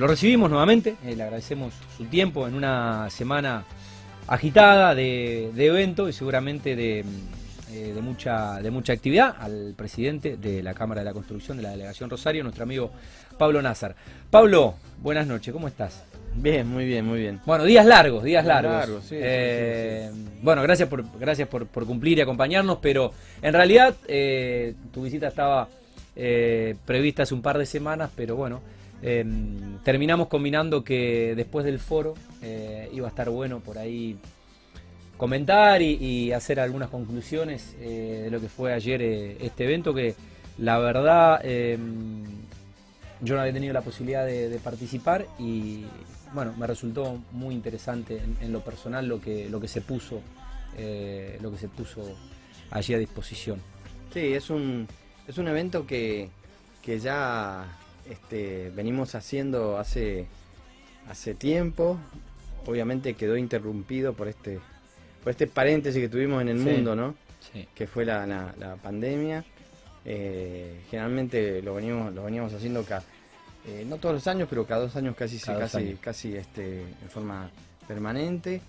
lo recibimos nuevamente, eh, le agradecemos su tiempo en una semana agitada de, de evento y seguramente de, eh, de, mucha, de mucha actividad al presidente de la Cámara de la Construcción de la Delegación Rosario, nuestro amigo Pablo Nazar. Pablo, buenas noches, ¿cómo estás? Bien, muy bien, muy bien. Bueno, días largos, días largos. Eh, bueno, gracias por gracias por, cumplir y acompañarnos, pero en realidad eh, tu visita estaba eh, prevista hace un par de semanas, pero bueno, terminamos combinando que después del foro iba a estar bueno por ahí comentar y, hacer algunas conclusiones de lo que fue ayer este evento que la verdad yo no había tenido la posibilidad de participar y bueno, me resultó muy interesante en, lo personal lo que, lo que se puso, eh, lo que se puso allí a disposición. Sí, es un, es un evento que, ya este, venimos haciendo hace, hace tiempo. Obviamente quedó interrumpido por este, por este paréntesis que tuvimos en el mundo, ¿no? Que fue la, pandemia. Eh, generalmente lo veníamos, lo veníamos haciendo acá eh, no todos los años, pero cada dos años casi, casi, casi este, en forma permanente.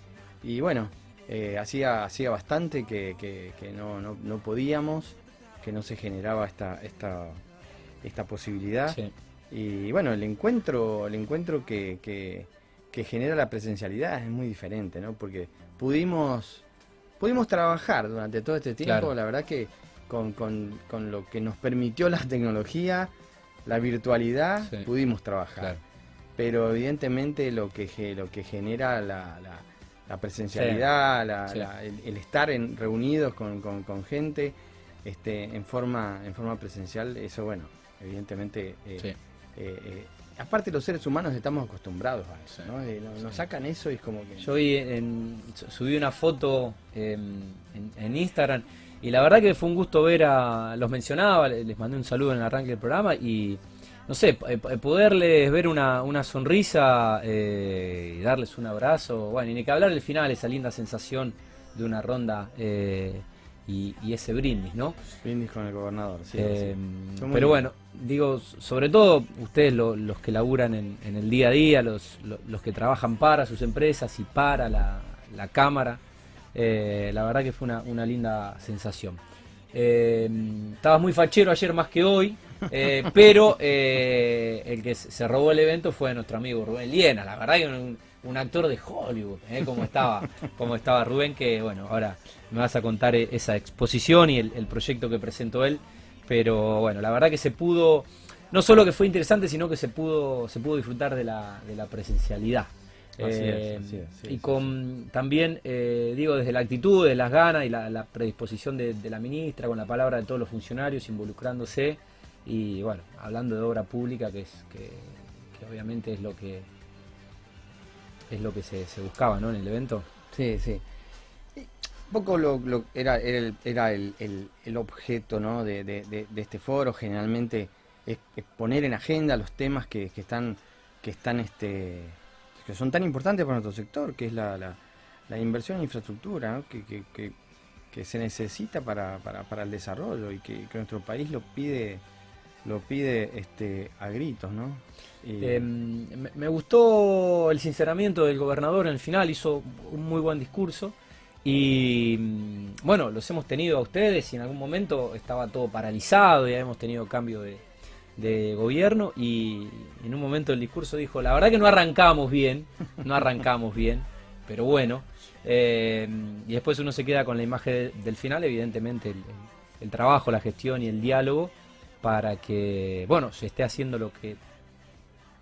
Y bueno, eh, hacía, hacía bastante que, no, no, podíamos, que no se generaba esta, esta, esta posibilidad. Y bueno, el encuentro, el encuentro que, que, genera la presencialidad es muy diferente, ¿no? Porque pudimos, pudimos trabajar durante todo este tiempo, la verdad que con, con, con lo que nos permitió la tecnología, la virtualidad pudimos trabajar. Pero evidentemente lo que, lo que genera la, la, presencialidad, el, estar en, reunidos con, con, gente este, en, forma, en forma presencial, eso bueno, evidentemente... Eh, eh, eh, aparte los seres humanos estamos acostumbrados a eso, ¿no? nos sacan eso y es como que... Yo subí una foto en, en Instagram y la verdad que fue un gusto ver a. Los mencionaba, les mandé un saludo en el arranque del programa y. No sé, eh, poderles ver una, una sonrisa eh, y darles un abrazo. Bueno, y ni que hablar del final, esa linda sensación de una ronda eh, y, ese brindis, ¿no? Brindis con el gobernador, sí. pero bueno, digo, sobre todo ustedes los que laburan en, el día a día, los, los, que trabajan para sus empresas y para la, la Cámara. Eh, la verdad que fue una, linda sensación. Eh, estaba muy fachero ayer más que hoy, eh, pero el que se robó el evento fue nuestro amigo Rubén Liena. La verdad que un, un actor de Hollywood, como, estaba, como estaba Rubén, que bueno, ahora me vas a contar esa exposición y el, proyecto que presentó él. Pero bueno, la verdad que se pudo, no solo que fue interesante, sino que se pudo, se pudo disfrutar de la, de la presencialidad. Eh, y con también, eh, digo, desde la actitud, de las ganas y la, predisposición de, la ministra, con la palabra de todos los funcionarios involucrándose y bueno, hablando de obra pública, que es que, obviamente es lo que es lo que se, buscaba ¿no? en el evento. Sí, sí. Un poco lo, era, era, el, el, objeto ¿no? de, este foro, generalmente es, poner en agenda los temas que, que están que están este que son tan importantes para nuestro sector, que es la, la, inversión en infraestructura, que, que, que, se necesita para, para, para, el desarrollo y que, nuestro país lo pide lo pide este a gritos, ¿no? Em, me, gustó el sinceramiento del gobernador en el final, hizo un muy buen discurso y mm, bueno, los hemos tenido a ustedes y en algún momento estaba todo paralizado, ya hemos tenido cambio de, gobierno y en un momento del discurso dijo, la verdad que no arrancamos bien, no arrancamos bien, pero bueno, eh, y después uno se queda con la imagen del final, evidentemente el, trabajo, la gestión y el diálogo para que, bueno, se esté haciendo lo que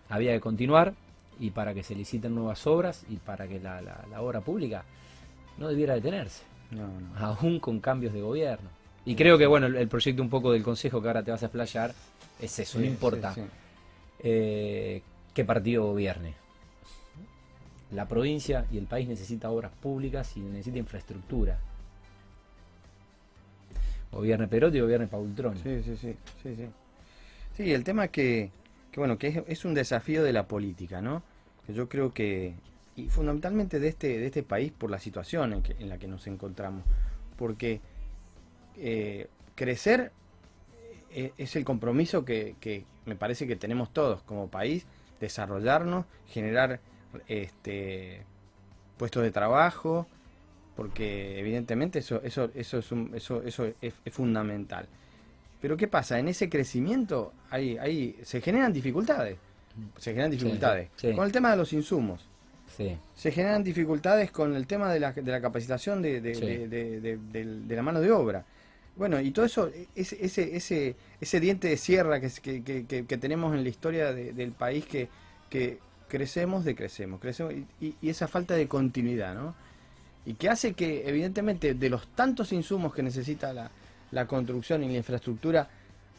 había que continuar y para que se liciten nuevas obras y para que la, obra pública no debiera detenerse, aún con cambios de gobierno. Y creo que, bueno, el, proyecto un poco del Consejo que ahora te vas a explayar es eso, no importa eh, qué partido gobierne. La provincia y el país necesita obras públicas y necesita infraestructura. Gobierne Perotti y gobierne Paultrón. Sí, sí, sí, sí, sí. Sí, el tema que, que bueno, que es, un desafío de la política, ¿no? Que yo creo que, y fundamentalmente de este, de este país por la situación en, que, en la que nos encontramos. Porque eh, crecer eh, es el compromiso que, me parece que tenemos todos como país desarrollarnos, generar este, puestos de trabajo, porque evidentemente eso, eso, eso, es, eso, eso es, fundamental. Pero ¿qué pasa? En ese crecimiento hay, hay, se generan dificultades. Se generan dificultades. Con el tema de los insumos. Se generan dificultades con el tema de la, de la capacitación de, de, la mano de obra. Bueno, y todo eso, ese, ese, ese, ese diente de sierra que, que, que, tenemos en la historia del país que, que crecemos, decrecemos, crecemos, y, y, esa falta de continuidad, ¿no? Y que hace que, evidentemente, de los tantos insumos que necesita la, la construcción y la infraestructura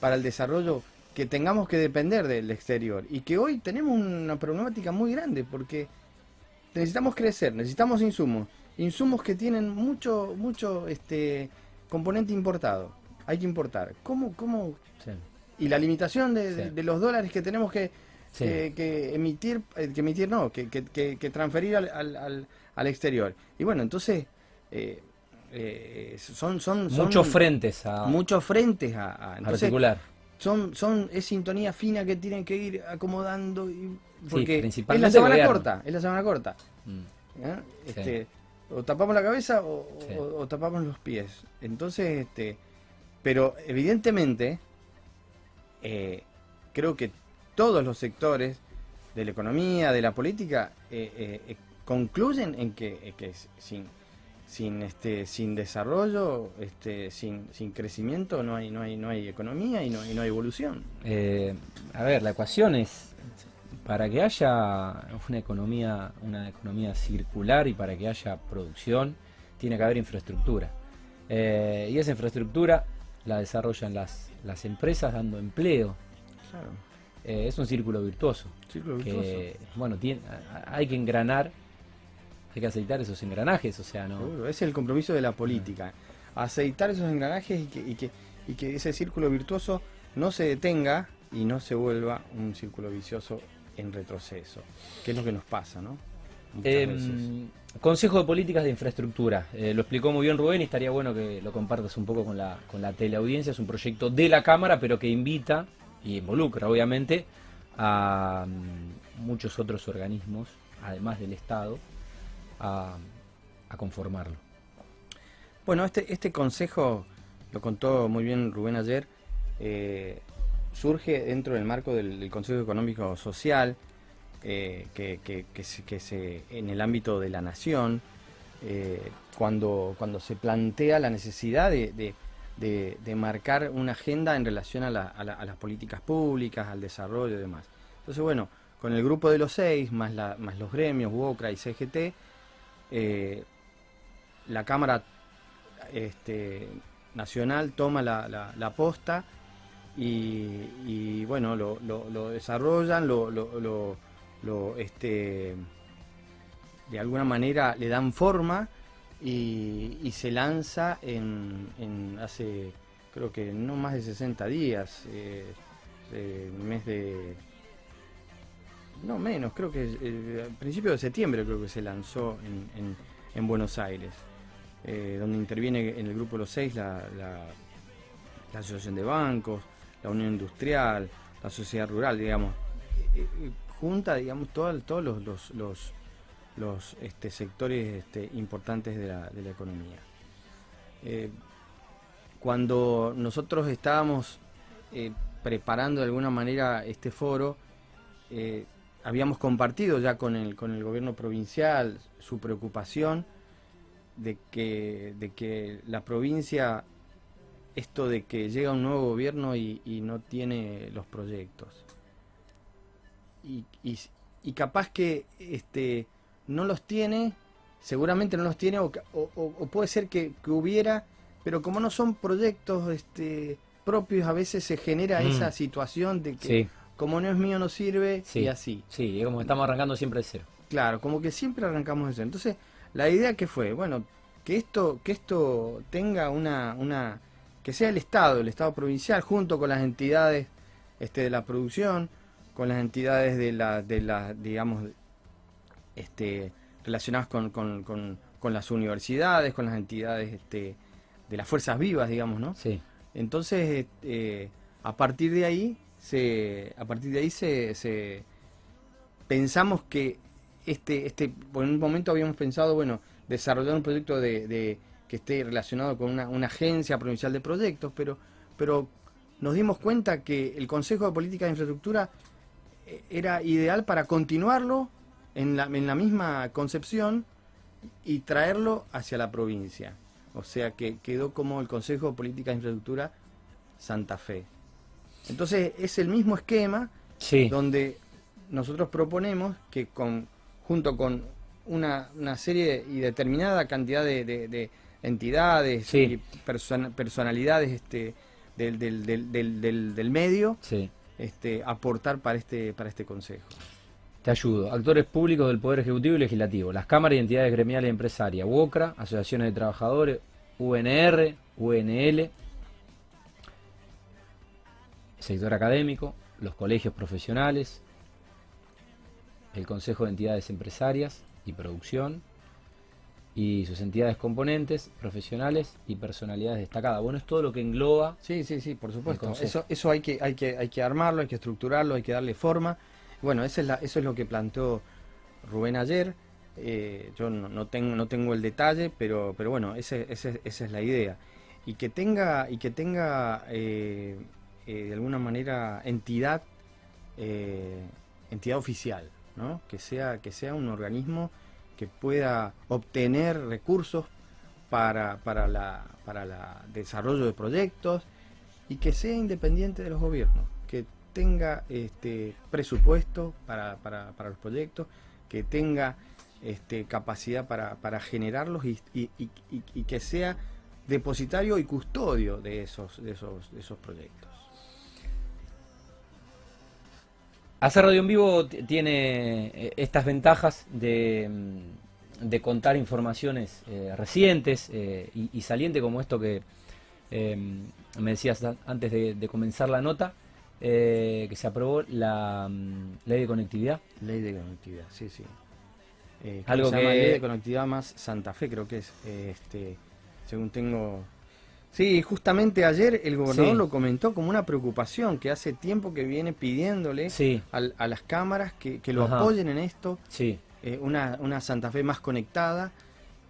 para el desarrollo, que tengamos que depender del exterior. Y que hoy tenemos una problemática muy grande, porque necesitamos crecer, necesitamos insumos, insumos que tienen mucho, mucho este componente importado. Hay que importar. ¿Cómo, cómo? Y la limitación de, los dólares que tenemos que, que, emitir, eh, que emitir no, que, que, transferir al, al, al, exterior. Y bueno, entonces eh, eh, son, son, muchos frentes a muchos frentes a, articular. Son, son, es sintonía fina que tienen que ir acomodando y porque es la semana corta, es la semana corta. Mm. Este, o tapamos la cabeza o, tapamos los pies. Entonces, este, pero evidentemente, eh, creo que todos los sectores de la economía, de la política, eh, eh, concluyen en que, que sin, sin este sin desarrollo este sin, sin crecimiento no hay no hay no hay economía y no, y no hay evolución a ver la ecuación es para que haya una economía, una economía circular y para que haya producción, tiene que haber infraestructura. Eh, y esa infraestructura la desarrollan las, las empresas dando empleo. Eh, es un círculo virtuoso. bueno, tiene, hay que engranar, hay que aceitar esos engranajes, o sea, no. es el compromiso de la política. Aceitar esos engranajes y que, y que, y que ese círculo virtuoso no se detenga y no se vuelva un círculo vicioso en retroceso, que es lo que nos pasa, ¿no? Em, consejo de Políticas de Infraestructura. Eh, lo explicó muy bien Rubén y estaría bueno que lo compartas un poco con la, con la teleaudiencia. Es un proyecto de la Cámara, pero que invita y involucra, obviamente, a mm, muchos otros organismos, además del Estado, a, conformarlo. Bueno, este, este consejo, lo contó muy bien Rubén ayer, eh, surge dentro del marco del, Consejo Económico Social, eh, que, que, se, en el ámbito de la nación, eh, cuando, cuando se plantea la necesidad de, marcar una agenda en relación a, las políticas públicas, al desarrollo y demás. Entonces, bueno, con el grupo de los seis, más, la, más los gremios, UOCRA y CGT, eh, la Cámara este, Nacional toma la, la, la posta y, bueno, lo, lo, desarrollan, lo, lo, este, de alguna manera le dan forma y, se lanza en, en, hace, creo que no más de 60 días, eh, mes de... No menos, creo que eh, a de septiembre creo que se lanzó en, en, Buenos Aires, eh, donde interviene en el grupo Los Seis la, la, Asociación de Bancos, la Unión Industrial, la sociedad rural, digamos, eh, eh, junta, digamos, todos los, los, los, los este, sectores este, importantes de la, de la economía. Eh, cuando nosotros estábamos preparando de alguna manera este foro, habíamos compartido ya con el, con el gobierno provincial su preocupación de que, de que la provincia esto de que llega un nuevo gobierno y, no tiene los proyectos. Y, y, capaz que este, no los tiene, seguramente no los tiene, o, puede ser que, hubiera, pero como no son proyectos este, propios, a veces se genera mm. esa situación de que como no es mío no sirve y así. Sí, como estamos arrancando siempre de cero. Claro, como que siempre arrancamos de cero. Entonces, la idea que fue, bueno, que esto, que esto tenga una, una que sea el Estado, el Estado provincial, junto con las entidades este, de la producción, con las entidades de la, de la digamos, este, relacionadas con, con, con, las universidades, con las entidades este, de las fuerzas vivas, digamos, ¿no? Sí. Entonces, eh, a partir de ahí, se, a partir de ahí se, se, pensamos que este, este, en un momento habíamos pensado, bueno, desarrollar un proyecto de, que esté relacionado con una, una, agencia provincial de proyectos, pero, pero nos dimos cuenta que el Consejo de Política de Infraestructura eh, era ideal para continuarlo en la, en la misma concepción y traerlo hacia la provincia. O sea que quedó como el Consejo de Política de Infraestructura Santa Fe. Entonces es el mismo esquema donde nosotros proponemos que con, junto con una, una serie y determinada cantidad de, entidades y personalidades este, del, del, del, del medio, este, aportar para este, para este consejo. Te ayudo. Actores públicos del Poder Ejecutivo y Legislativo, las cámaras y entidades gremiales y empresarias, UOCRA, asociaciones de trabajadores, UNR, UNL, sector académico, los colegios profesionales, el Consejo de Entidades Empresarias y Producción y sus entidades componentes, profesionales y personalidades destacadas. Bueno, es todo lo que engloba. Sí, sí, sí, por supuesto. Eso, eso hay que, hay que, hay que armarlo, hay que estructurarlo, hay que darle forma. Bueno, es, la, eso es lo que planteó Rubén ayer. Eh, yo no, tengo, no tengo el detalle, pero, pero bueno, ese, esa es la idea. Y que tenga, y que tenga eh, eh, de alguna manera entidad, entidad oficial, ¿no? que, sea, que sea un organismo que pueda obtener recursos para, para, la, para el desarrollo de proyectos y que sea independiente de los gobiernos, tenga este, presupuesto para, para, para los proyectos, que tenga este, capacidad para, para generarlos y, y, y, que sea depositario y custodio de esos, de esos, de esos proyectos. Hacer radio en vivo tiene eh, estas ventajas de, de contar informaciones eh, recientes eh, y, y, saliente como esto que me decías antes de comenzar la nota, eh, que se aprobó la mm, ley de conectividad. Ley de conectividad, sí, sí. Eh, Algo que... ley de conectividad más Santa Fe, creo que es, eh, este, según tengo... Sí, justamente ayer el gobernador lo comentó como una preocupación que hace tiempo que viene pidiéndole a, las cámaras que, lo apoyen en esto. Sí. una, una Santa Fe más conectada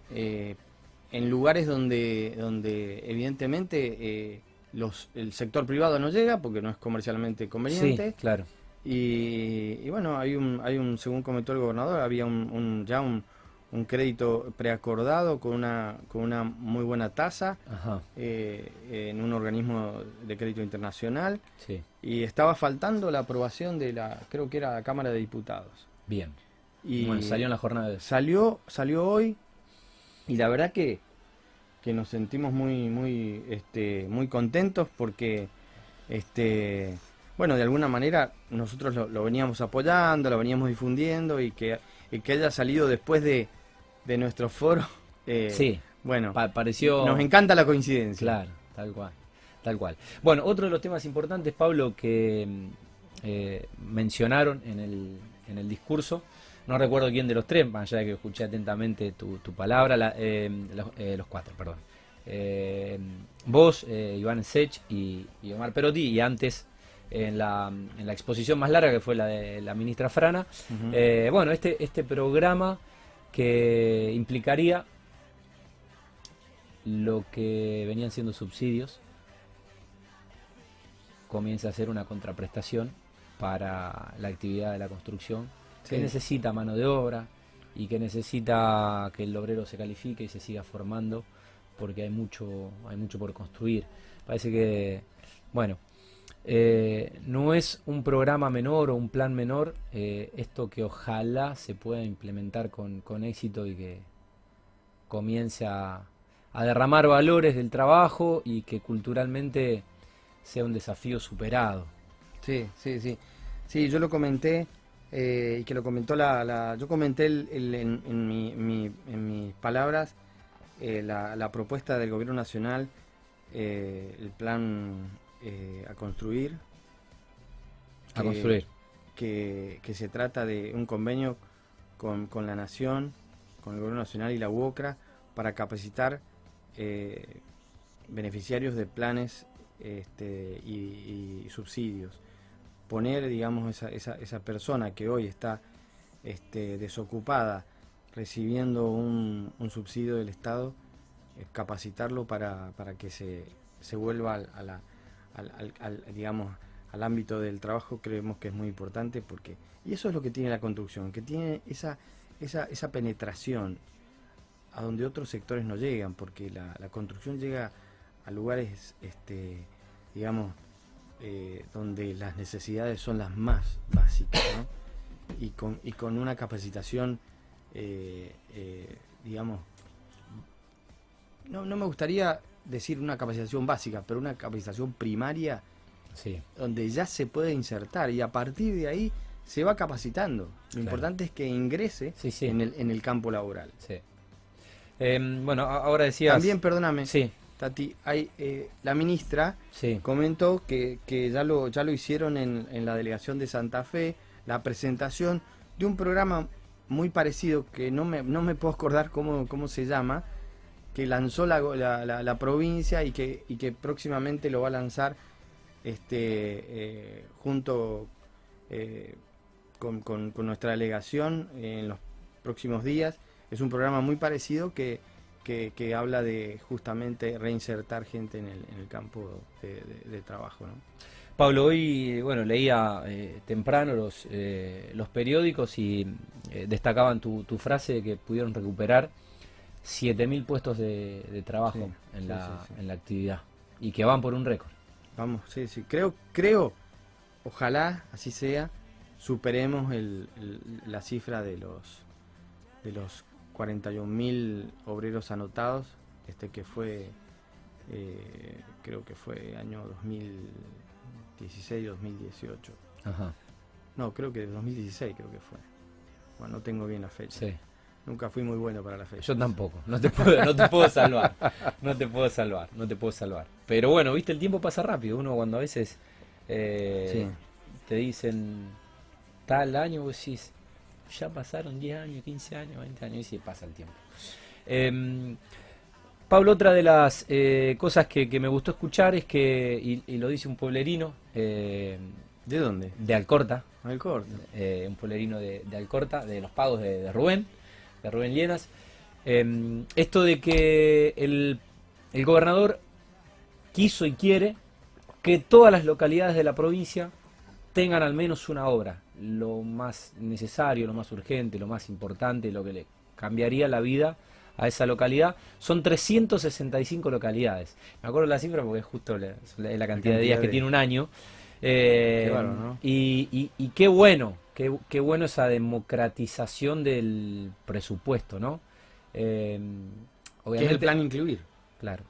en lugares donde, donde evidentemente los, el sector privado no llega porque no es comercialmente conveniente. claro. Y, bueno, hay un, hay un, según comentó el gobernador, había un, ya un, un, crédito preacordado con una, con una muy buena tasa eh, en un organismo de crédito internacional. Sí. Y estaba faltando la aprobación de la, creo que era la Cámara de Diputados. Bien. Y bueno, salió en la jornada de... Salió, salió hoy y la verdad que que nos sentimos muy, muy, este, muy contentos porque, este, bueno, de alguna manera nosotros lo, veníamos apoyando, lo veníamos difundiendo y que, que haya salido después de, de nuestro foro. Eh, sí. Bueno, pareció. Nos encanta la coincidencia. Claro, tal cual, tal cual. Bueno, otro de los temas importantes, Pablo, que eh, mencionaron en el, en el discurso no recuerdo quién de los tres, más allá de que escuché atentamente tu, palabra, eh, eh, los, cuatro, perdón. Eh, vos, Iván Sech y, Omar Perotti, y antes en la, en la, exposición más larga que fue la de la ministra Frana, bueno, este, este programa que implicaría lo que venían siendo subsidios, comienza a ser una contraprestación para la actividad de la construcción que necesita mano de obra y que necesita que el obrero se califique y se siga formando porque hay mucho, hay mucho por construir. Parece que, bueno, eh, no es un programa menor o un plan menor, eh, esto que ojalá se pueda implementar con, con éxito y que comience a, a, derramar valores del trabajo y que culturalmente sea un desafío superado. Sí, sí, sí. Sí, yo lo comenté eh, y que lo comentó la... yo comenté en, mis palabras eh, la, propuesta del gobierno nacional, eh, el plan a construir. a construir. Que, se trata de un convenio con, la Nación, con el gobierno nacional y la UOCRA para capacitar beneficiarios de planes este, y subsidios poner, digamos, esa, esa, esa persona que hoy está este, desocupada recibiendo un, subsidio del Estado, capacitarlo para, para que se, se vuelva a la, al, digamos, al ámbito del trabajo creemos que es muy importante porque y eso es lo que tiene la construcción que tiene esa esa, esa penetración a donde otros sectores no llegan porque la, construcción llega a lugares este digamos eh, donde las necesidades son las más básicas y con y con una capacitación eh, eh, digamos no, no me gustaría decir una capacitación básica, pero una capacitación primaria sí. donde ya se puede insertar y a partir de ahí se va capacitando. Lo importante es que ingrese En, el, en el campo laboral. Em, bueno, ahora decías... También, perdóname, sí. Tati, hay, eh, la ministra comentó que, que, ya, lo, ya lo hicieron en, en la delegación de Santa Fe, la presentación de un programa muy parecido que no me, no me puedo acordar cómo, cómo se llama, que lanzó la, la, la, provincia y que, y que próximamente lo va a lanzar este, eh, junto eh, con, con, nuestra delegación en los próximos días. Es un programa muy parecido que, que, habla de justamente reinsertar gente en el, en el campo de, trabajo. ¿no? Pablo, hoy bueno leía eh, temprano los, los periódicos y destacaban tu, tu frase de que pudieron recuperar 7.000 puestos de, trabajo en, la, en la actividad y que van por un récord. Vamos, sí, sí. Creo, creo, ojalá así sea, superemos el, la cifra de los de los 41.000 obreros anotados, este que fue, eh, creo que fue año 2016-2018. Ajá. No, creo que 2016 creo que fue. Bueno, no tengo bien la fecha. Sí. Nunca fui muy bueno para la fecha. Yo tampoco, no te puedo, no te puedo salvar, no te puedo salvar, no te puedo salvar. Pero bueno, viste, el tiempo pasa rápido. Uno cuando a veces eh, te dicen tal año, vos decís, ya pasaron 10 años, 15 años, 20 años, y se pasa el tiempo. Em, Pablo, otra de las eh, cosas que, me gustó escuchar es que, y, lo dice un pueblerino, eh, ¿de dónde? De Alcorta. Alcorta. un pueblerino de, Alcorta, de los pagos de Rubén de Rubén Llenas. Em, esto de que el, el gobernador quiso y quiere que todas las localidades de la provincia tengan al menos una obra, lo más necesario, lo más urgente, lo más importante, lo que le cambiaría la vida a esa localidad. Son 365 localidades. Me acuerdo la cifra porque es justo la, la cantidad, de días que tiene un año. Eh, y, y, qué bueno, qué, bueno esa democratización del presupuesto, ¿no? Eh, obviamente, es el plan incluir. Claro.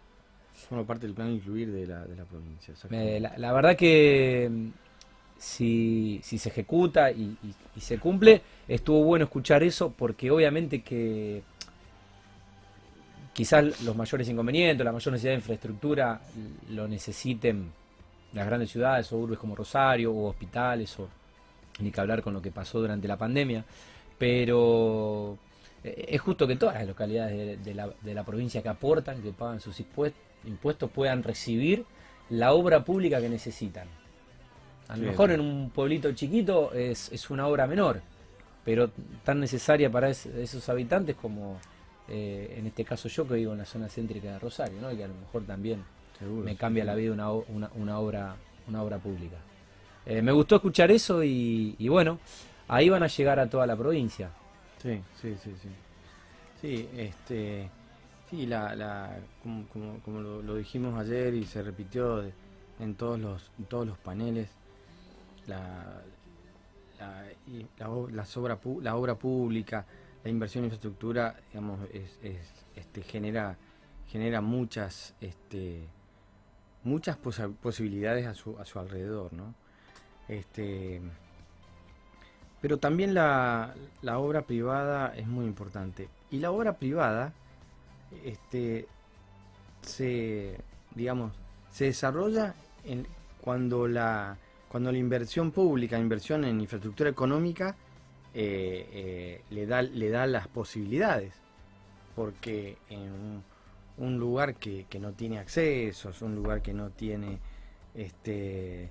Forma parte del plan incluir de la, de la provincia. La, verdad que si, si se ejecuta y, se cumple, estuvo bueno escuchar eso porque obviamente que quizás los mayores inconvenientes, la mayor necesidad de infraestructura lo necesiten las grandes ciudades o urbes como Rosario o hospitales o ni que hablar con lo que pasó durante la pandemia, pero eh, es justo que todas las localidades de, la, de la, provincia que aportan, que pagan sus impuestos, puedan recibir la obra pública que necesitan. A lo mejor en un pueblito chiquito es, es, una obra menor, pero tan necesaria para esos habitantes como eh, en este caso yo que vivo en la zona céntrica de Rosario, ¿no? y que a lo mejor también me cambia la vida una, una, una, obra, una obra pública. Eh, me gustó escuchar eso y, bueno, ahí van a llegar a toda la provincia. Sí, sí, sí, sí. Sí, este, sí, la, la, como, como, lo, dijimos ayer y se repitió en todos los, todos los paneles, la, la, la, obra, la obra pública, la inversión en infraestructura, digamos, es, este, genera, genera muchas, este, muchas posibilidades a su, a su alrededor, ¿no? Este, pero también la, obra privada es muy importante. Y la obra privada este, se, digamos, se desarrolla cuando, la, cuando la inversión pública, inversión en infraestructura económica, eh, eh, le, da, le da las posibilidades. Porque en un, lugar que, que, no tiene accesos, un lugar que no tiene este,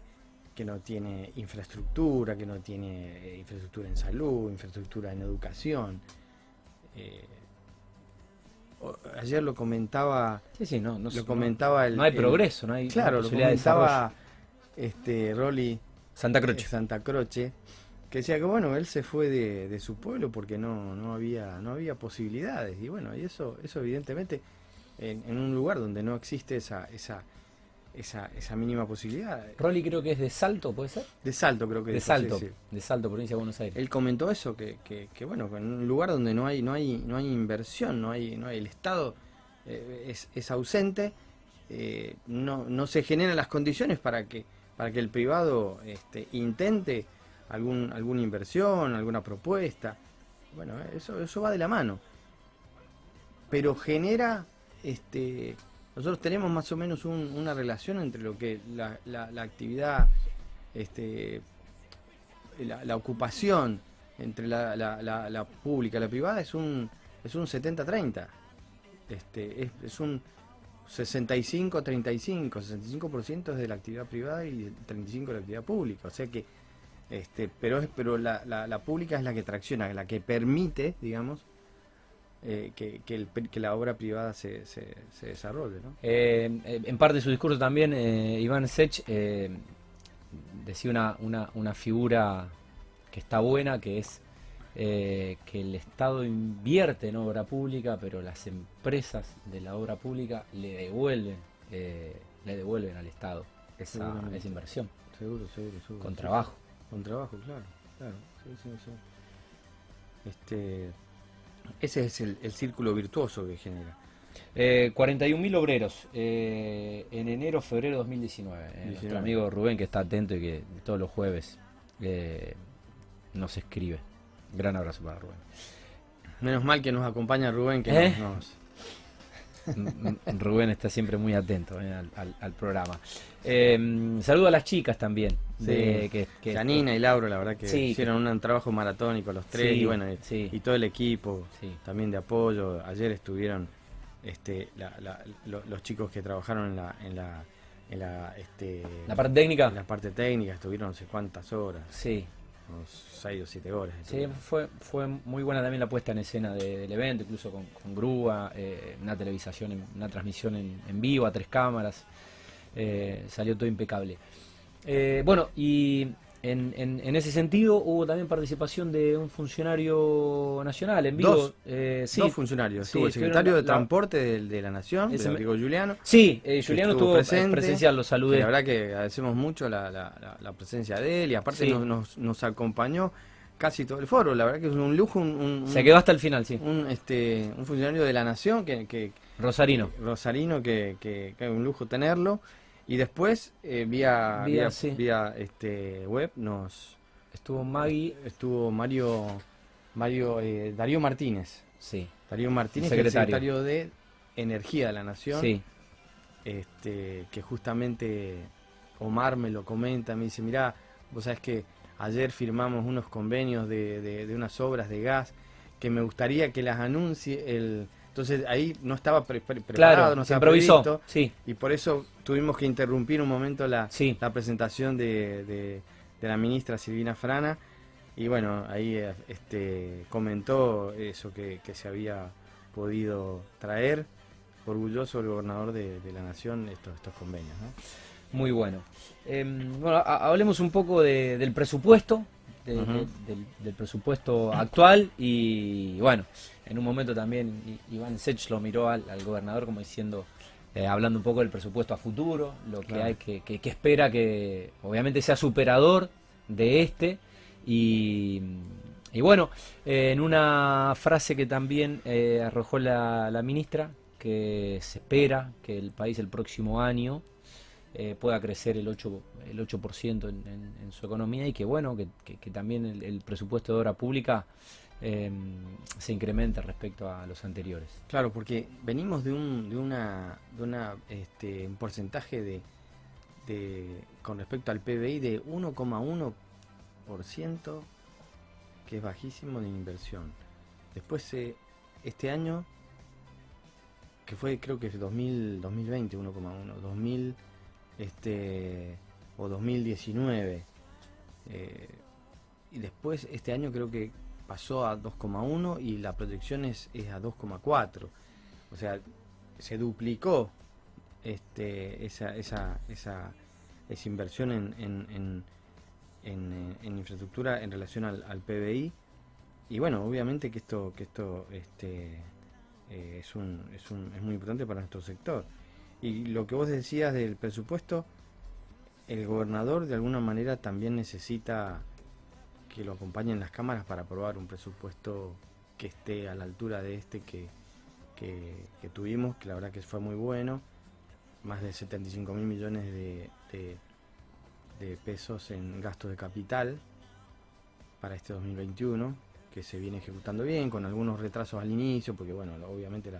que no tiene infraestructura, que no tiene eh, infraestructura en salud, infraestructura en educación. Eh, ayer lo comentaba, sí, sí, no, no, lo comentaba el, no hay progreso, no hay claro, lo comentaba este Rolly Santa Croce. Santa Croce, que decía que bueno, él se fue de, su pueblo porque no, no había no había posibilidades y bueno, y eso eso evidentemente en, en un lugar donde no existe esa esa esa, esa mínima posibilidad. Rolly creo que es de Salto, ¿puede ser? De Salto creo que de Salto, de Salto, provincia de Buenos Aires. Él comentó eso, que, que, bueno, en un lugar donde no hay, no hay, no hay inversión, no hay, no hay el Estado eh, es, es, ausente, eh, no, no se generan las condiciones para que, para que el privado este, intente algún, alguna inversión, alguna propuesta. Bueno, eso, eso va de la mano. Pero genera este nosotros tenemos más o menos una relación entre lo que la, actividad, este, la, ocupación entre la, pública y la privada es un, es un 70-30. Este, es, es un 65-35, 65% es de la actividad privada y 35% de la actividad pública. O sea que, este, pero, es, pero la, la, la pública es la que tracciona, la que permite, digamos, eh, que, que, la obra privada se, se, desarrolle. ¿no? Eh, en parte de su discurso también, eh, Iván Sech decía una, una, una, figura que está buena, que es que el Estado invierte en obra pública, pero las empresas de la obra pública le devuelven, le devuelven al Estado esa, esa inversión. Seguro, seguro, seguro. Con trabajo. Con trabajo, claro. claro. Sí, sí, sí. Este, ese es el, círculo virtuoso que genera. Eh, 41.000 obreros eh, en enero, febrero de 2019. Eh, nuestro amigo Rubén, que está atento y que todos los jueves eh, nos escribe. Gran abrazo para Rubén. Menos mal que nos acompaña Rubén, que nos, Rubén está siempre muy atento al, programa. saludo a las chicas también. que, Janina y Lauro, la verdad que hicieron un trabajo maratónico los tres y bueno, y, todo el equipo también de apoyo. Ayer estuvieron este, los chicos que trabajaron en la, en la, en la, este, la parte técnica. En la parte técnica estuvieron no sé cuántas horas. Sí, 6 o 7 horas. Sí, fue, fue muy buena también la puesta en escena del evento, incluso con, grúa, eh, una televisación, una transmisión en, vivo a tres cámaras. Eh, salió todo impecable. Eh, bueno, y en, en, ese sentido hubo también participación de un funcionario nacional en vivo. Dos, eh, sí, dos funcionarios. Sí, el secretario de Transporte de, la Nación, ese, Rodrigo Juliano. Sí, eh, Juliano estuvo, presente, presencial, lo saludé. La verdad que agradecemos mucho la, la, presencia de él y aparte nos, nos, acompañó casi todo el foro. La verdad que es un lujo. Un, Se quedó hasta el final, sí. Un, este, un funcionario de la Nación que... que Rosarino. Rosarino, que, que, que es un lujo tenerlo. Y después, eh, vía, vía, vía, este, web, nos... Estuvo Maggie... Estuvo Mario, Mario eh, Darío Martínez. Sí. Darío Martínez, secretario. de Energía de la Nación. Sí. Este, que justamente Omar me lo comenta, me dice, mirá, vos sabés que ayer firmamos unos convenios de, de, de unas obras de gas que me gustaría que las anuncie el entonces ahí no estaba preparado, no se improvisó. sí. y por eso tuvimos que interrumpir un momento la, la presentación de, la ministra Silvina Frana. Y bueno, ahí este, comentó eso que, se había podido traer. Orgulloso el gobernador de, la nación estos, estos convenios. Muy bueno. Em, bueno, hablemos un poco del presupuesto, del, presupuesto actual y bueno, en un momento también Iván Sech lo miró al, gobernador como diciendo, eh, hablando un poco del presupuesto a futuro, lo que hay que, que, espera que obviamente sea superador de este. Y, y bueno, eh, en una frase que también eh, arrojó la, la ministra, que se espera que el país el próximo año pueda crecer el 8%, el 8 en, en, su economía y que bueno, que, que, también el, presupuesto de obra pública Em, se incrementa respecto a los anteriores. Claro, porque venimos de un, de una, de una este, un porcentaje de, de, con respecto al PBI de 1,1%, que es bajísimo de inversión. Después, eh, este año, que fue creo que es 2000, 2020, 1,1, 2000, este, o 2019. y después este año creo que pasó a 2,1 y la proyección es, es a 2,4. O sea, se duplicó este, esa, esa, esa, esa inversión en, en, en, en, infraestructura en relación al, al, PBI. Y bueno, obviamente que esto, que esto este, eh, es, un, es, un, es muy importante para nuestro sector. Y lo que vos decías del presupuesto, el gobernador de alguna manera también necesita que lo acompañen las cámaras para aprobar un presupuesto que esté a la altura de este que, que, tuvimos, que la verdad que fue muy bueno, más de 75 mil millones de, de, pesos en gastos de capital para este 2021, que se viene ejecutando bien, con algunos retrasos al inicio, porque bueno, obviamente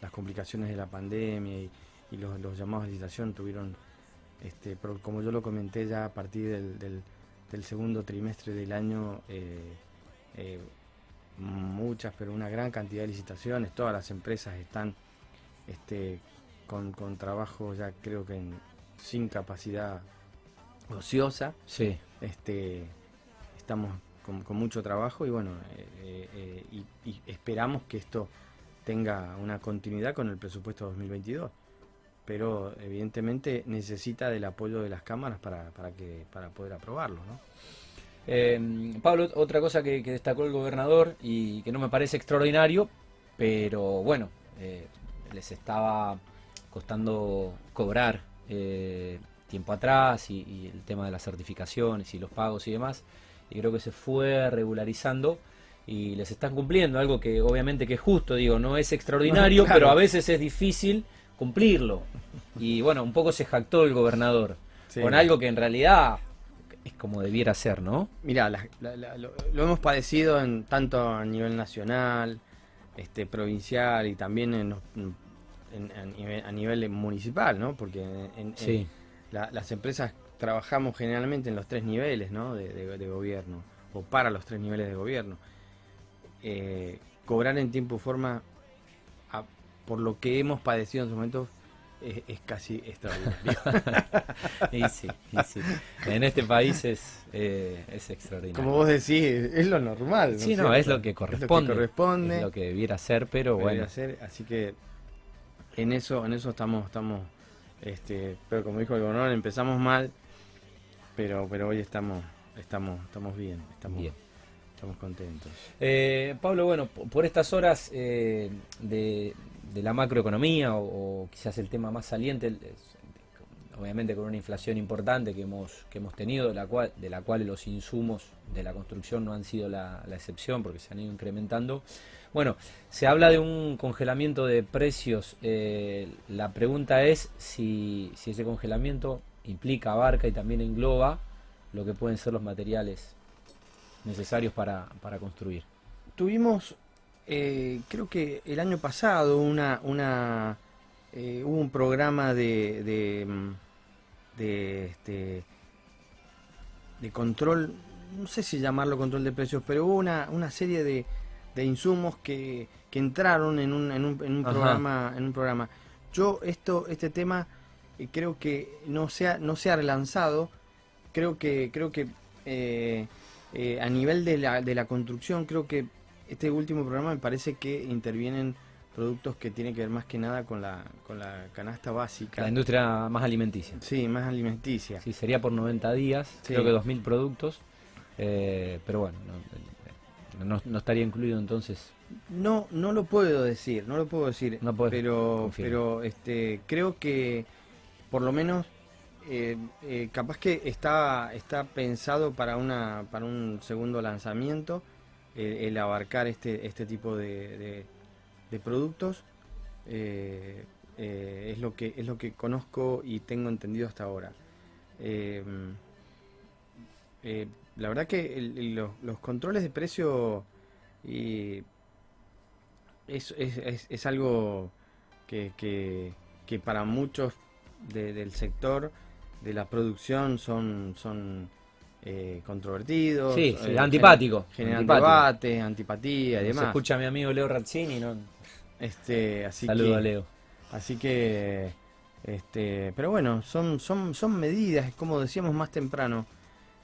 las complicaciones de la pandemia y, los, llamados a licitación tuvieron, este, como yo lo comenté ya a partir del, del, segundo trimestre del año, eh, eh, muchas, pero una gran cantidad de licitaciones, todas las empresas están este, con, con trabajo ya creo que sin capacidad ociosa. Sí. Este, estamos con, mucho trabajo y bueno, eh, eh, y, esperamos que esto tenga una continuidad con el presupuesto 2022. Pero evidentemente necesita del apoyo de las cámaras para, para, que, para poder aprobarlo. ¿no? Eh, Pablo, otra cosa que, destacó el gobernador y que no me parece extraordinario, pero bueno, eh, les estaba costando cobrar eh, tiempo atrás y, el tema de las certificaciones y los pagos y demás, y creo que se fue regularizando y les están cumpliendo, algo que obviamente que es justo, digo, no es extraordinario, pero a veces es difícil cumplirlo. Y bueno, un poco se jactó el gobernador con algo que en realidad es como debiera ser, ¿no? Mira, lo, hemos padecido en, tanto a nivel nacional, este, provincial y también en, a nivel municipal, ¿no? Porque en, las empresas trabajamos generalmente en los tres niveles ¿no? de, gobierno, o para los tres niveles de gobierno. Eh, cobrar en tiempo y forma, por lo que hemos padecido en su momento, es, casi extraordinario. y sí, sí. En este país es, eh, es extraordinario. Como vos decís, es lo normal. ¿no? Sí, no, es lo que corresponde. Es lo que, corresponde, es lo que debiera ser, pero bueno. Así que en eso, en eso estamos, estamos, este, pero como dijo el gobernador, empezamos mal, pero, pero hoy estamos, estamos, estamos bien, estamos bien. Estamos contentos. Eh, Pablo, bueno, por estas horas eh, de, de la macroeconomía o, quizás el tema más saliente, obviamente con una inflación importante que hemos, que hemos tenido, de la, cual, de la cual los insumos de la construcción no han sido la, excepción porque se han ido incrementando. Bueno, se habla de un congelamiento de precios. Eh, la pregunta es si, si ese congelamiento implica, abarca y también engloba lo que pueden ser los materiales necesarios para, para construir. Tuvimos eh, creo que el año pasado una, una eh, hubo un programa de, de, mm, de, este, de control, no sé si llamarlo control de precios, pero hubo una, una serie de, de insumos que, que entraron en un, en un, en un programa, en un programa. Yo esto, este tema eh, creo que no se ha, no se ha relanzado, creo que, creo que a nivel de la, de la construcción creo que este último programa me parece que intervienen productos que tienen que ver más que nada con la, con la canasta básica. La industria más alimenticia. Sí, más alimenticia. Sí, sería por 90 días, creo que 2.000 productos, eh, pero bueno, no, estaría incluido entonces. No, no lo puedo decir, no lo puedo decir, no pero, pero este, creo que por lo menos eh, eh, capaz que está, está pensado para, una, para un segundo lanzamiento el, abarcar este, este tipo de, productos eh, eh, es, lo que, es lo que conozco y tengo entendido hasta ahora. Eh, la verdad que los, controles de precio es, es, es, algo que, que, que para muchos del sector de la producción son, son eh, controvertidos. Sí, eh, antipático. Generan debate, antipatía y demás. Se escucha a mi amigo Leo Razzini, ¿no? Este, así Saludo que, a Leo. Así que Este, pero bueno, son, son, son medidas, como decíamos más temprano,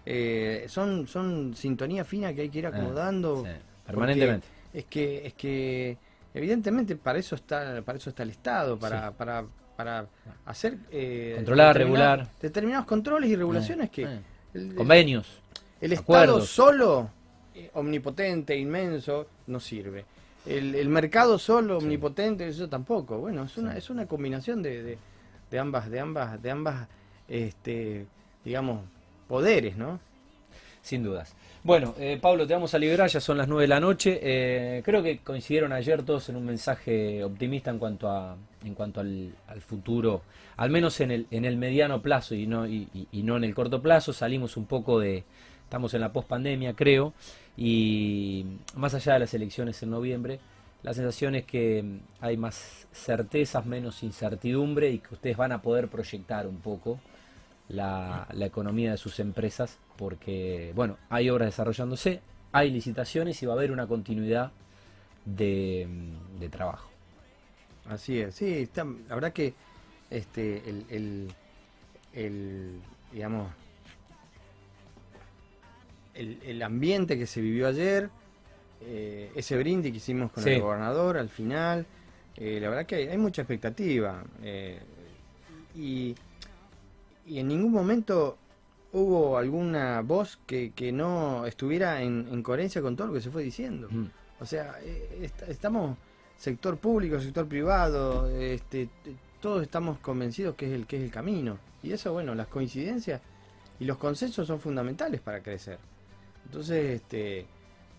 eh, son, son sintonía fina que hay que ir acomodando. permanentemente. Es que, es que evidentemente para eso está, para eso está el Estado, para, para, para hacer eh, controlar, regular determinados controles y regulaciones que convenios, el, Estado solo omnipotente, inmenso, no sirve. El, mercado solo, omnipotente, eso tampoco. Bueno, es una, es una combinación de, de, ambas, de ambas, de ambas, este, digamos, poderes, ¿no? Sin dudas. Bueno, eh, Pablo, te vamos a liberar, ya son las nueve de la noche. Eh, creo que coincidieron ayer todos en un mensaje optimista en cuanto a en cuanto al, futuro, al menos en el, en el mediano plazo y no, y, y no en el corto plazo. Salimos un poco de, estamos en la pospandemia, creo, y más allá de las elecciones en noviembre, la sensación es que hay más certezas, menos incertidumbre y que ustedes van a poder proyectar un poco la, economía de sus empresas porque, bueno, hay obras desarrollándose, hay licitaciones y va a haber una continuidad de, trabajo. Así es, sí, está, la verdad que este, el, el digamos, el, ambiente que se vivió ayer, eh, ese brindis que hicimos con el gobernador al final, eh, la verdad que hay, mucha expectativa. Eh, y, en ningún momento hubo alguna voz que, no estuviera en, coherencia con todo lo que se fue diciendo. Mm. O sea, estamos, sector público, sector privado, este, todos estamos convencidos que es el que es el camino. Y eso, bueno, las coincidencias y los consensos son fundamentales para crecer. Entonces, este,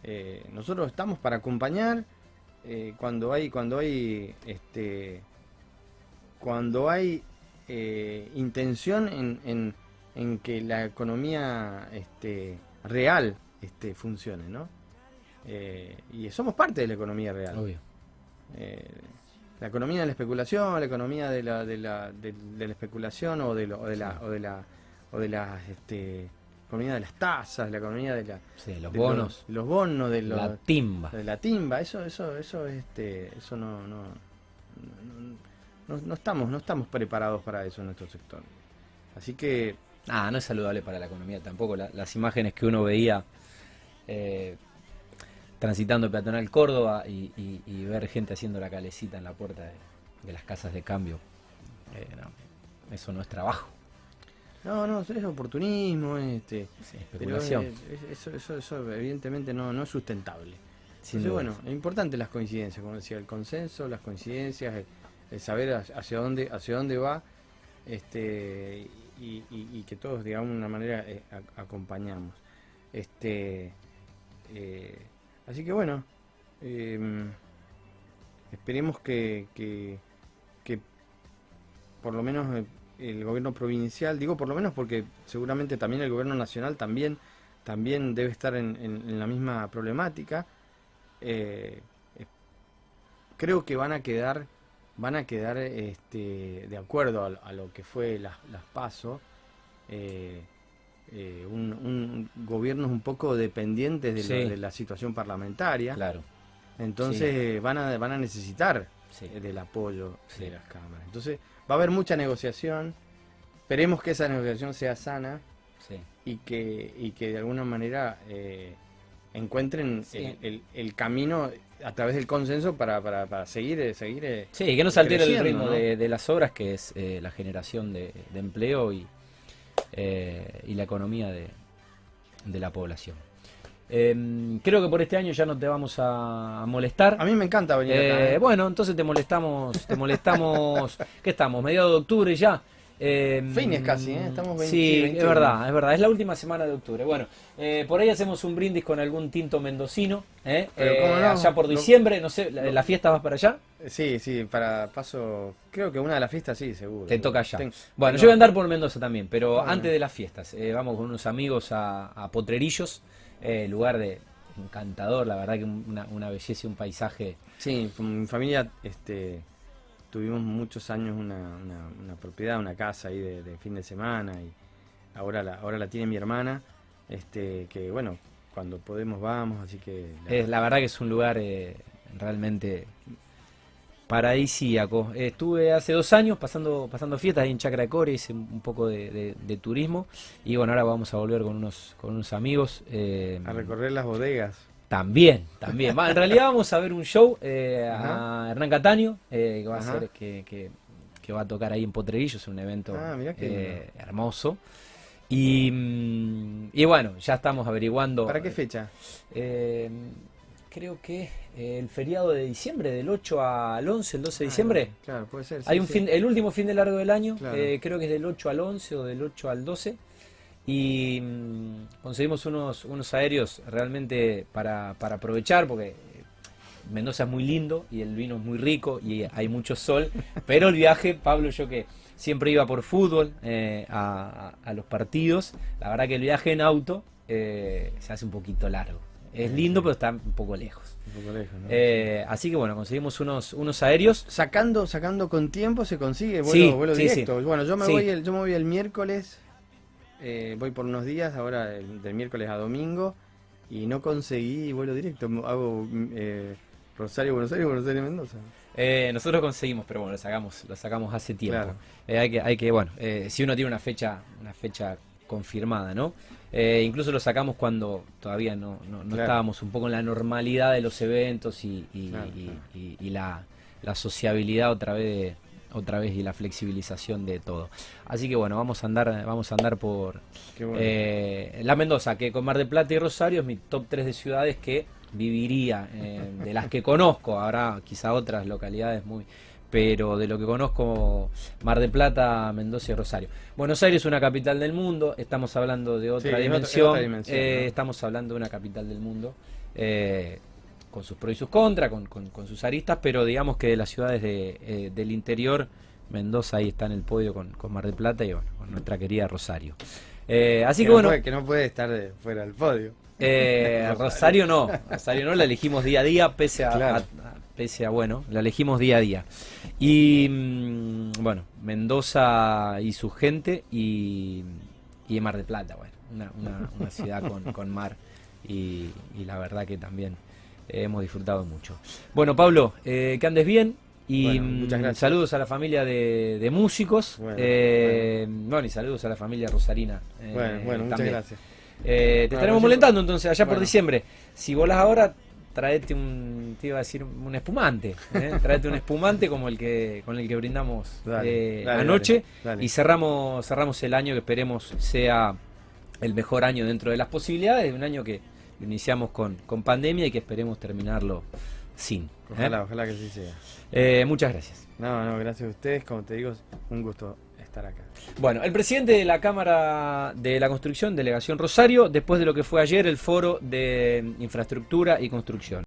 eh, nosotros estamos para acompañar eh, cuando hay, cuando hay, este, cuando hay eh, intención en, en, que la economía este, real este, funcione, ¿no? y somos parte de la economía real. Obvio. la economía de la especulación, la economía de la, de la, de, la especulación o de, de la, o de la, o de las, este, economía de las tasas, la economía de la los bonos, los, bonos de la timba, de la timba, eso eso eso este eso no no, no, estamos no estamos preparados para eso en nuestro sector. Así que ah, no es saludable para la economía tampoco las imágenes que uno veía eh, transitando peatonal Córdoba y, ver gente haciendo la calecita en la puerta de, las casas de cambio. Eh, eso no es trabajo. No, no, es oportunismo, este, especulación. eso, eso, eso, evidentemente no, no es sustentable. Entonces, bueno, es importante las coincidencias, como decía, el consenso, las coincidencias, el, saber hacia dónde, hacia dónde va, este, y, que todos de alguna manera eh, acompañamos. Este, eh, así que bueno, em, esperemos que, que, por lo menos eh, el gobierno provincial, digo por lo menos porque seguramente también el gobierno nacional también, también debe estar en, la misma problemática. Eh, eh, creo que van a quedar, van a quedar este, de acuerdo a, lo que fue las, las pasos. Eh, un, gobiernos un poco dependientes de, la situación parlamentaria. Claro. Entonces van, a, van a necesitar del apoyo de las cámaras. Entonces Va a haber mucha negociación. Esperemos que esa negociación sea sana y, que, y que de alguna manera eh, encuentren el, camino a través del consenso para, para, seguir, eh, seguir eh, Sí, que no se altere el ritmo de, las obras, que es la generación de, empleo y, y la economía de, de la población. Em, creo que por este año ya no te vamos a, molestar. A mí me encanta venir acá. Eh, ¿eh? Bueno, entonces te molestamos, te molestamos. ¿Qué estamos? Mediados de octubre ya. Eh, Fines casi, ¿eh? Estamos 20, Sí, es verdad, es verdad. Es la última semana de octubre. Bueno, eh, por ahí hacemos un brindis con algún tinto mendocino. ¿eh? allá por diciembre, no, sé, ¿la, fiesta vas para allá? Sí, sí, para paso. Creo que una de las fiestas sí, seguro. Te toca allá. bueno, yo voy a andar por Mendoza también, pero antes de las fiestas. vamos con unos amigos a, a Potrerillos. Eh, lugar de encantador, la verdad que una, una belleza y un paisaje. Sí, mi familia este, tuvimos muchos años una, una, propiedad, una casa ahí de, fin de semana y ahora la, ahora la tiene mi hermana, este, que bueno, cuando podemos vamos, así que... La, es, la verdad que es un lugar eh, realmente paradisíaco. Estuve hace dos años pasando, pasando fiestas ahí en Chacra de Core, hice un poco de, turismo y bueno, ahora vamos a volver con unos, con unos amigos. Eh, a recorrer las bodegas. También, también. en realidad vamos a ver un show eh, a Hernán Cataño, eh, que va a ser que, que, va a tocar ahí en Potrerillo, es un evento ah, hermoso. Y, mm, y, bueno, ya estamos averiguando. ¿Para qué fecha? creo que eh, el feriado de diciembre, del 8 al 11, el 12 de diciembre. Claro, puede ser. Hay un fin, el último fin de largo del año, eh, creo que es del 8 al 11 o del 8 al 12. Y mm, conseguimos unos, unos aéreos realmente para, para aprovechar, porque eh, Mendoza es muy lindo y el vino es muy rico y hay mucho sol, pero el viaje, Pablo, yo que siempre iba por fútbol a, a, los partidos, la verdad que el viaje en auto se hace un poquito largo. Es lindo, pero está un poco lejos. Un poco lejos, ¿no? Eh, así que bueno, conseguimos unos, unos aéreos. Sacando, sacando con tiempo se consigue vuelo, directo. Bueno, yo me voy el, yo me voy el miércoles, eh, voy por unos días, ahora del miércoles a domingo, y no conseguí vuelo directo. Hago eh, Rosario, Buenos Aires, Buenos Aires, Mendoza. nosotros conseguimos, pero bueno, lo sacamos, lo sacamos hace tiempo. hay que, hay que, bueno, si uno tiene una fecha, una fecha confirmada, ¿no? Eh, incluso lo sacamos cuando todavía no, estábamos un poco en la normalidad de los eventos y, la, sociabilidad otra vez otra vez y la flexibilización de todo. Así que bueno, vamos a andar, vamos a andar por eh, la Mendoza, que con Mar del Plata y Rosario es mi top 3 de ciudades que viviría, eh, de las que conozco, habrá quizá otras localidades muy, pero de lo que conozco, Mar de Plata, Mendoza y Rosario. Buenos Aires es una capital del mundo, estamos hablando de otra dimensión, eh, estamos hablando de una capital del mundo, eh, con sus pros y sus contras, con, sus aristas, pero digamos que de las ciudades eh, del interior, Mendoza ahí está en el podio con, Mar de Plata y bueno, con nuestra querida Rosario. así que, bueno... que no puede estar fuera del podio. Rosario no, Rosario no, la elegimos día a día, pese a pese a, bueno, la elegimos día a día. Y mm, bueno, Mendoza y su gente y, y Mar de Plata, bueno, una, una, ciudad con, con mar y, la verdad que también hemos disfrutado mucho. Bueno, Pablo, eh, que andes bien. Y mm, saludos a la familia de, músicos. Eh, bueno, y saludos a la familia Rosarina. Eh, bueno, bueno, muchas gracias. te estaremos molestando entonces allá por diciembre. Si volas ahora, traete un, te iba a decir, un espumante, ¿eh? traete un espumante como el que con el que brindamos eh, anoche y cerramos cerramos el año que esperemos sea el mejor año dentro de las posibilidades, un año que iniciamos con, con pandemia y que esperemos terminarlo sin. ¿eh? Ojalá, ojalá que sí sea. muchas gracias. No, no, gracias a ustedes, como te digo, un gusto estar acá. Bueno, el presidente de la Cámara de la Construcción, Delegación Rosario, después de lo que fue ayer el foro de infraestructura y construcción.